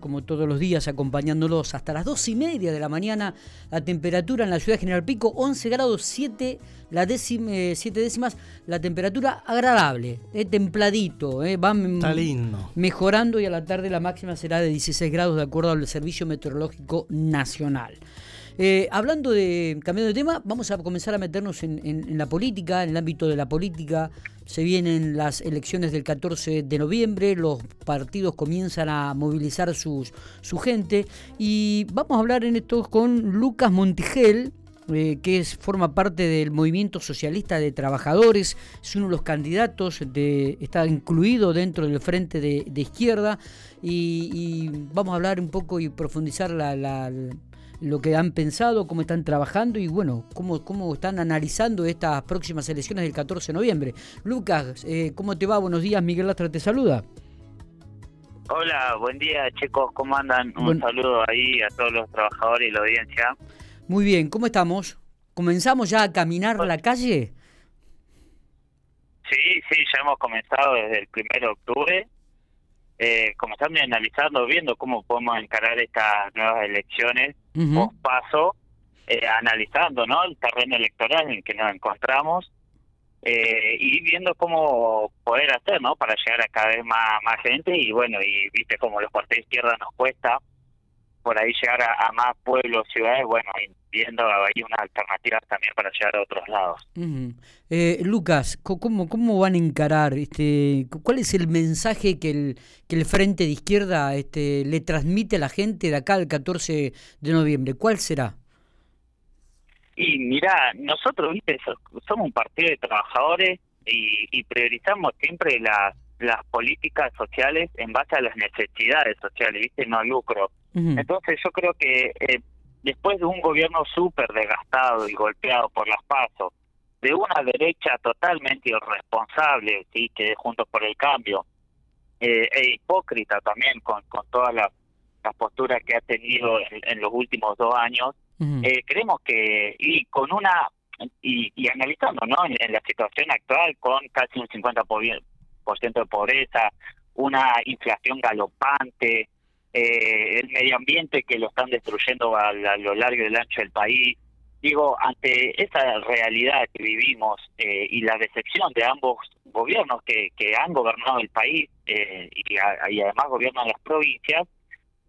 como todos los días, acompañándolos hasta las dos y media de la mañana. La temperatura en la ciudad de General Pico, 11 grados 7, la décima, 7 décimas. La temperatura agradable, eh, templadito, eh, va mejorando y a la tarde la máxima será de 16 grados de acuerdo al Servicio Meteorológico Nacional. Eh, hablando de, cambiando de tema, vamos a comenzar a meternos en, la política, en el ámbito de la política. Se vienen las elecciones del 14 de noviembre, los partidos comienzan a movilizar sus, su gente. Y vamos a hablar en esto con Lucas Montigel, eh, que forma parte del movimiento socialista de trabajadores, es uno de los candidatos, de, está incluido dentro del frente de, izquierda. Y, vamos a hablar un poco y profundizar la lo que han pensado, cómo están trabajando y bueno, cómo, cómo están analizando estas próximas elecciones del 14 de noviembre. Lucas, eh, ¿cómo te va? Buenos días, Miguel Lastra te saluda. Hola, buen día chicos, ¿cómo andan? Un saludo ahí a todos los trabajadores y la audiencia. Muy bien, ¿cómo estamos? ¿Comenzamos ya a caminar la calle? Sí, sí, ya hemos comenzado desde el primero de octubre eh, como están analizando, viendo cómo podemos encarar estas nuevas elecciones post paso, eh, analizando ¿no? el terreno electoral en el que nos encontramos eh, y viendo cómo poder hacer ¿no? para llegar a cada vez más, más gente y bueno, y viste como los partidos de izquierda nos cuesta por ahí llegar a, más pueblos, ciudades, bueno, viendo ahí unas alternativas también para llegar a otros lados. eh, Lucas, ¿cómo, ¿cómo van a encarar? este ¿Cuál es el mensaje que el, que el Frente de Izquierda este, le transmite a la gente de acá el 14 de noviembre? ¿Cuál será? Y mira, nosotros, viste, somos un partido de trabajadores y, y priorizamos siempre las las políticas sociales en base a las necesidades sociales, ¿viste? No al lucro. Entonces yo creo que eh, después de un gobierno súper desgastado y golpeado por las pasos, de una derecha totalmente irresponsable, sí, que Juntos por el Cambio, eh, e hipócrita también con, con todas las, posturas que ha tenido en, los últimos dos años, eh, creemos que, y con una, y, y analizando ¿no? En, la situación actual, con casi un 50% por ciento de pobreza, una inflación galopante, eh, el medio ambiente que lo están destruyendo a, lo largo y el ancho del país. Digo, ante esa realidad que vivimos eh, y la decepción de ambos gobiernos que, que han gobernado el país eh, y, además gobiernan las provincias,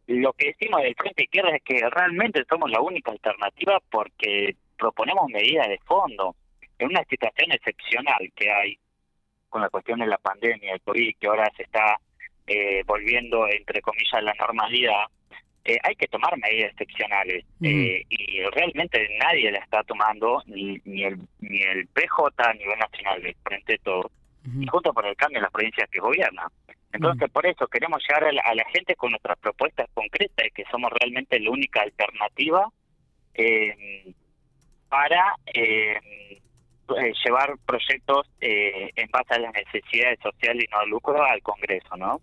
lo que decimos del Frente Izquierda es que realmente somos la única alternativa porque proponemos medidas de fondo. En una situación excepcional que hay con la cuestión de la pandemia, el COVID, que ahora se está eh, volviendo, entre comillas, a la normalidad, eh, hay que tomar medidas excepcionales eh, y realmente nadie la está tomando, ni, ni, el, ni el PJ a nivel nacional, frente a todo, y junto por el cambio en las provincias que gobiernan. Entonces, por eso queremos llegar a la, gente con nuestras propuestas concretas, y que somos realmente la única alternativa para llevar proyectos en base a las necesidades sociales y no al lucro al Congreso, ¿no?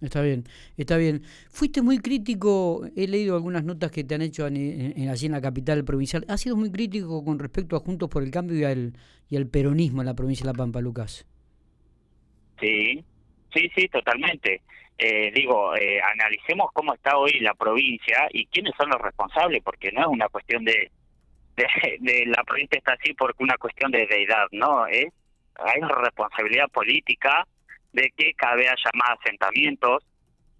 Está bien, está bien. Fuiste muy crítico, he leído algunas notas que te han hecho en, allí en la capital provincial. ¿Has sido muy crítico con respecto a Juntos por el Cambio y al, y al peronismo en la provincia de La Pampa, Lucas? Sí, sí, sí, totalmente. Eh, digo, eh, analicemos cómo está hoy la provincia y quiénes son los responsables, porque no es una cuestión de, de, la provincia está así porque una cuestión de deidad, ¿no? Es, hay responsabilidad política de que vez haya más asentamientos,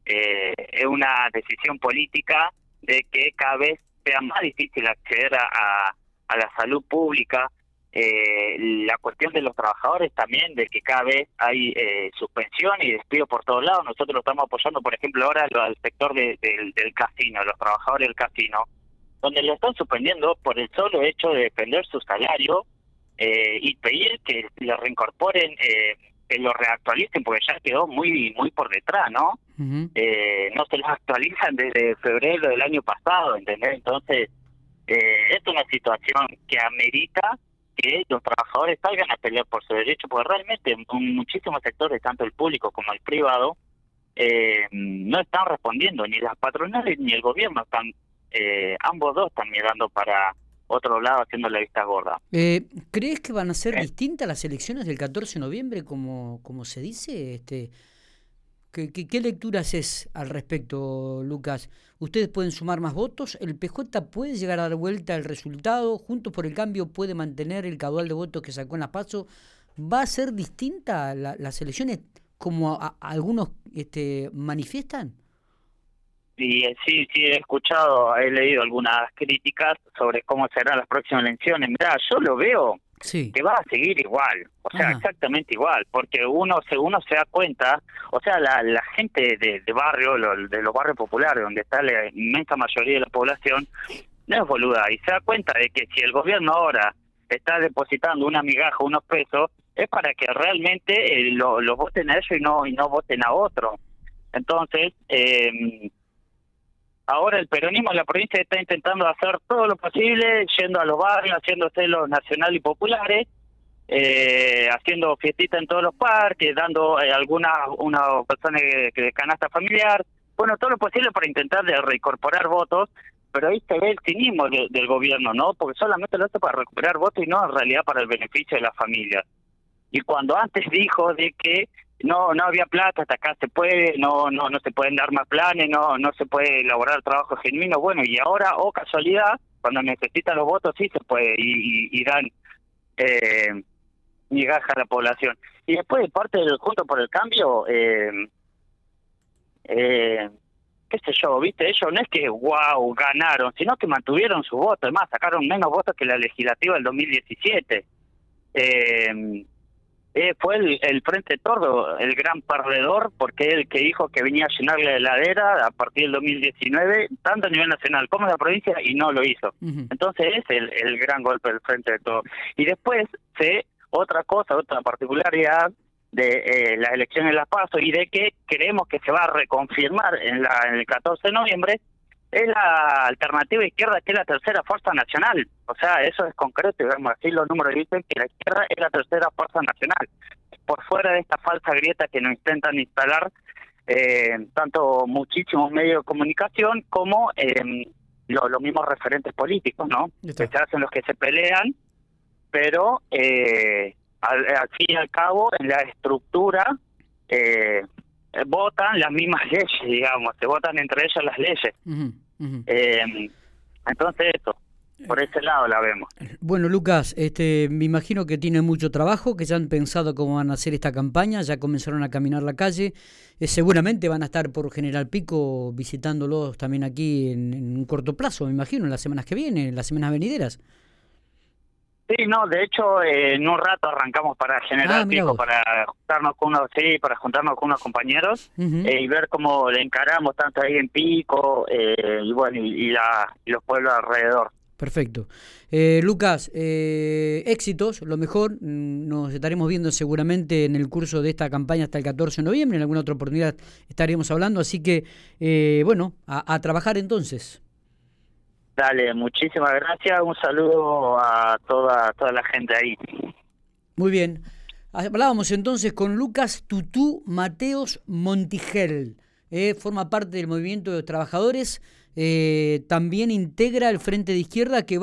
eh, es una decisión política de que cada vez sea más difícil acceder a, a, la salud pública, eh, la cuestión de los trabajadores también, de que cada vez hay eh, suspensión y despido por todos lados. Nosotros lo estamos apoyando, por ejemplo, ahora al sector del casino, los trabajadores del casino, donde lo están suspendiendo por el solo hecho de defender su salario eh, y pedir que le reincorporen eh, que lo reactualicen porque ya quedó muy muy por detrás, ¿no? eh, no se lo actualizan desde febrero del año pasado, ¿entendés? Entonces, eh, es una situación que amerita que los trabajadores salgan a pelear por su derecho, porque realmente muchísimos sectores, tanto el público como el privado, eh, no están respondiendo, ni las patronales ni el gobierno están, eh, ambos dos están mirando para otro lado haciendo la vista gorda. Eh, ¿Crees que van a ser distintas las elecciones del 14 de noviembre, como, como se dice? este ¿Qué, qué, lecturas es al respecto, Lucas? ¿Ustedes pueden sumar más votos? ¿El PJ puede llegar a dar vuelta el resultado? ¿Juntos por el Cambio puede mantener el caudal de votos que sacó en la PASO? ¿Va a ser distinta la, las elecciones como algunos este, manifiestan? Sí, sí, sí, he escuchado, he leído algunas críticas sobre cómo serán las próximas elecciones. Mira, yo lo veo que va a seguir igual, o sea, exactamente igual, porque uno se uno se da cuenta, o sea, la, la gente de, de barrio, de los barrios populares, donde está la inmensa mayoría de la población, no es boluda, y se da cuenta de que si el gobierno ahora está depositando una migaja, unos pesos, es para que realmente eh, lo, lo, voten a ellos y no, y no voten a otro. Entonces, eh, Ahora el peronismo en la provincia está intentando hacer todo lo posible, yendo a los barrios, haciendo celos nacionales y populares, eh, haciendo fiestitas en todos los parques, dando eh, algunas una persona de canasta familiar, bueno, todo lo posible para intentar de reincorporar votos, pero ahí se ve el cinismo del gobierno, ¿no? Porque solamente lo hace para recuperar votos y no en realidad para el beneficio de las familias. Y cuando antes dijo de que no no había plata hasta acá se puede no no no se pueden dar más planes no no se puede elaborar trabajo genuino. Bueno y ahora o oh, casualidad cuando necesitan los votos sí se puede y, y, dan eh, a la población. Y después de parte del junto por el cambio eh, eh, qué sé yo viste ellos no es que wow ganaron sino que mantuvieron su voto. Además sacaron menos votos que la legislativa del 2017 eh eh, fue el, Frente Tordo el gran perdedor, porque es el que dijo que venía a llenar la heladera a partir del 2019, tanto a nivel nacional como en la provincia, y no lo hizo. Entonces es el, el gran golpe del Frente de Todo. Y después, sé otra cosa, otra particularidad de eh, las elecciones de Las Paso y de que creemos que se va a reconfirmar en, la, en el 14 de noviembre, es la alternativa izquierda que es la tercera fuerza nacional. O sea, eso es concreto y vemos así los números dicen que la izquierda es la tercera fuerza nacional. Por fuera de esta falsa grieta que nos intentan instalar eh, tanto muchísimos medios de comunicación como eh, los mismos referentes políticos, ¿no? Que se hacen los que se pelean, pero eh, al, fin y al cabo en la estructura eh, votan las mismas leyes, digamos, se votan entre ellas las leyes. Eh, entonces, eso, por ese lado la vemos. Bueno, Lucas, este, me imagino que tienen mucho trabajo, que ya han pensado cómo van a hacer esta campaña, ya comenzaron a caminar la calle, eh, seguramente van a estar por General Pico visitándolos también aquí en, en, un corto plazo, me imagino, en las semanas que vienen, en las semanas venideras. Sí, no, de hecho, eh, en un rato arrancamos para generar ah, para juntarnos con unos, sí, para juntarnos con unos compañeros eh, y ver cómo le encaramos tanto ahí en Pico eh, y bueno, y, la, y los pueblos alrededor. Perfecto. Eh, Lucas, eh, éxitos, lo mejor. Mm, nos estaremos viendo seguramente en el curso de esta campaña hasta el 14 de noviembre. En alguna otra oportunidad estaremos hablando. Así que, eh, bueno, a, a trabajar entonces. Dale, muchísimas gracias. Un saludo a toda, toda la gente ahí. Muy bien. Hablábamos entonces con Lucas Tutú Mateos Montigel. Eh, forma parte del movimiento de los trabajadores. Eh, también integra el Frente de Izquierda que